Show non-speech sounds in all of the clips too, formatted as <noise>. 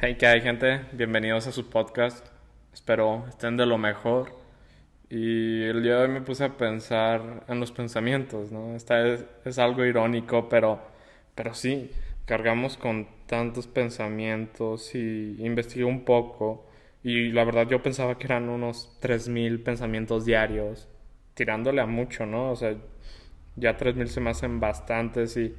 Hey, ¿qué hay gente? Bienvenidos a su podcast. Espero estén de lo mejor. Y el día de hoy me puse a pensar en los pensamientos, ¿no? Esta es, algo irónico, pero, pero sí, cargamos con tantos pensamientos y investigué un poco. Y la verdad yo pensaba que eran unos 3.000 pensamientos diarios, tirándole a mucho, ¿no? O sea, ya 3.000 se me hacen bastantes y,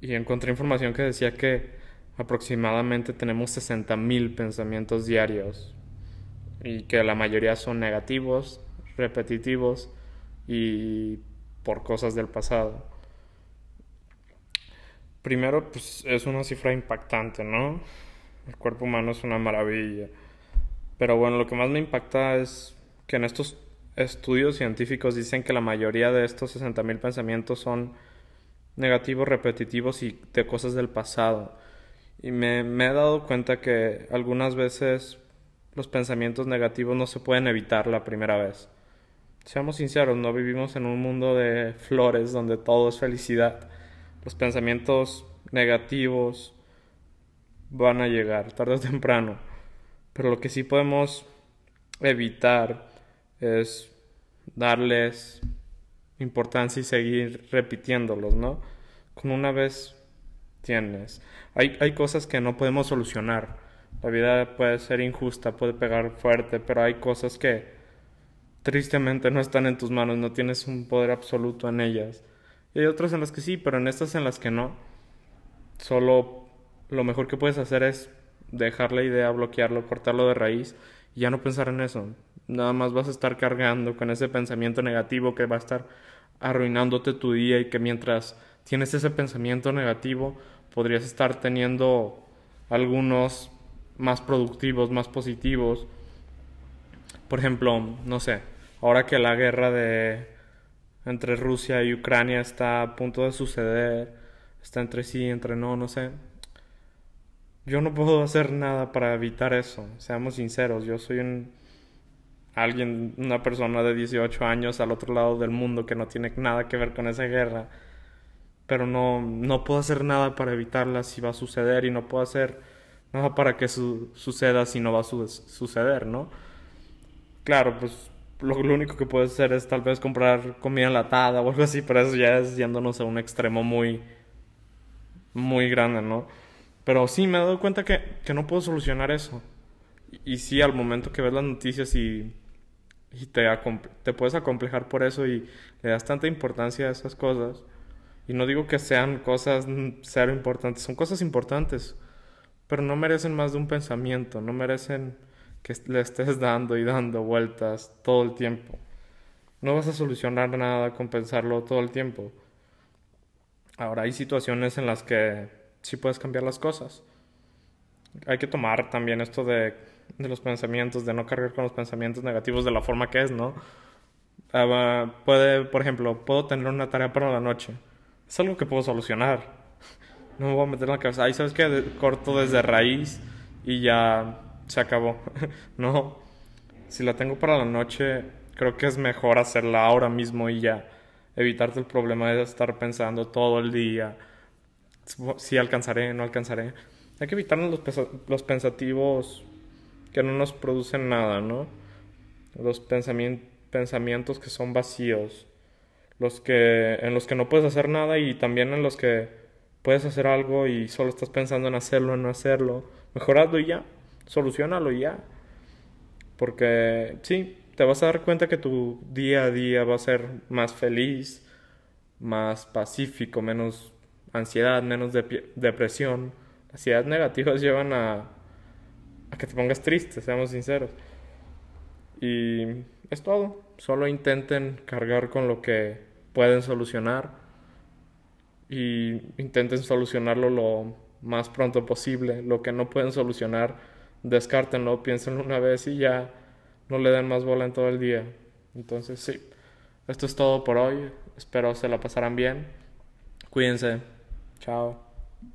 y encontré información que decía que aproximadamente tenemos 60.000 pensamientos diarios y que la mayoría son negativos, repetitivos y por cosas del pasado. Primero, pues es una cifra impactante, ¿no? El cuerpo humano es una maravilla. Pero bueno, lo que más me impacta es que en estos estudios científicos dicen que la mayoría de estos 60.000 pensamientos son negativos, repetitivos y de cosas del pasado. Y me, he dado cuenta que algunas veces los pensamientos negativos no se pueden evitar la primera vez. Seamos sinceros, no vivimos en un mundo de flores donde todo es felicidad. Los pensamientos negativos van a llegar tarde o temprano. Pero lo que sí podemos evitar es darles importancia y seguir repitiéndolos, ¿no? Con una vez tienes. Hay, hay cosas que no podemos solucionar. La vida puede ser injusta, puede pegar fuerte, pero hay cosas que tristemente no están en tus manos, no tienes un poder absoluto en ellas. Y hay otras en las que sí, pero en estas en las que no. Solo lo mejor que puedes hacer es dejar la idea, bloquearlo, cortarlo de raíz y ya no pensar en eso. Nada más vas a estar cargando con ese pensamiento negativo que va a estar arruinándote tu día y que mientras tienes ese pensamiento negativo podrías estar teniendo algunos más productivos, más positivos. Por ejemplo, no sé, ahora que la guerra de entre Rusia y Ucrania está a punto de suceder, está entre sí, entre no, no sé. Yo no puedo hacer nada para evitar eso, seamos sinceros, yo soy alguien, una persona de 18 años al otro lado del mundo que no tiene nada que ver con esa guerra, pero no, no puedo hacer nada para evitarla si va a suceder y no puedo hacer nada para que su suceda si no va a su suceder, ¿no? Claro, pues lo, único que puedo hacer es tal vez comprar comida enlatada o algo así, pero eso ya es yéndonos a un extremo muy, muy grande, ¿no? Pero sí me he dado cuenta que, que no puedo solucionar eso. Y, y sí, al momento que ves las noticias y, y te, te puedes acomplejar por eso y le das tanta importancia a esas cosas. Y no digo que sean cosas cero importantes, son cosas importantes, pero no merecen más de un pensamiento, no merecen que le estés <laughs> dando y dando vueltas todo el tiempo. No vas a solucionar nada con pensarlo todo el tiempo. Ahora hay situaciones en las que sí puedes cambiar las cosas. Hay que tomar también esto de, de los pensamientos, de no cargar con los pensamientos negativos de la forma que es, ¿no? Uh, puede, por ejemplo, puedo tener una tarea para la noche. Es algo que puedo solucionar. No me voy a meter en la cabeza. Ahí sabes que corto desde raíz y ya se acabó. <laughs> no. Si la tengo para la noche, creo que es mejor hacerla ahora mismo y ya. Evitarte el problema de estar pensando todo el día. Si alcanzaré, no alcanzaré. Hay que evitarnos los, los pensativos que no nos producen nada, ¿no? Los pensami pensamientos que son vacíos. Los que, en los que no puedes hacer nada y también en los que puedes hacer algo y solo estás pensando en hacerlo, en no hacerlo. Mejorarlo y ya solucionalo ya. Porque sí, te vas a dar cuenta que tu día a día va a ser más feliz, más pacífico, menos ansiedad, menos de depresión. Las ideas negativas <laughs> llevan a, a que te pongas triste, seamos sinceros. Y es todo. Solo intenten cargar con lo que pueden solucionar y intenten solucionarlo lo más pronto posible. Lo que no pueden solucionar, descártenlo, piénsenlo una vez y ya no le den más bola en todo el día. Entonces, sí, esto es todo por hoy. Espero se la pasarán bien. Cuídense. Chao.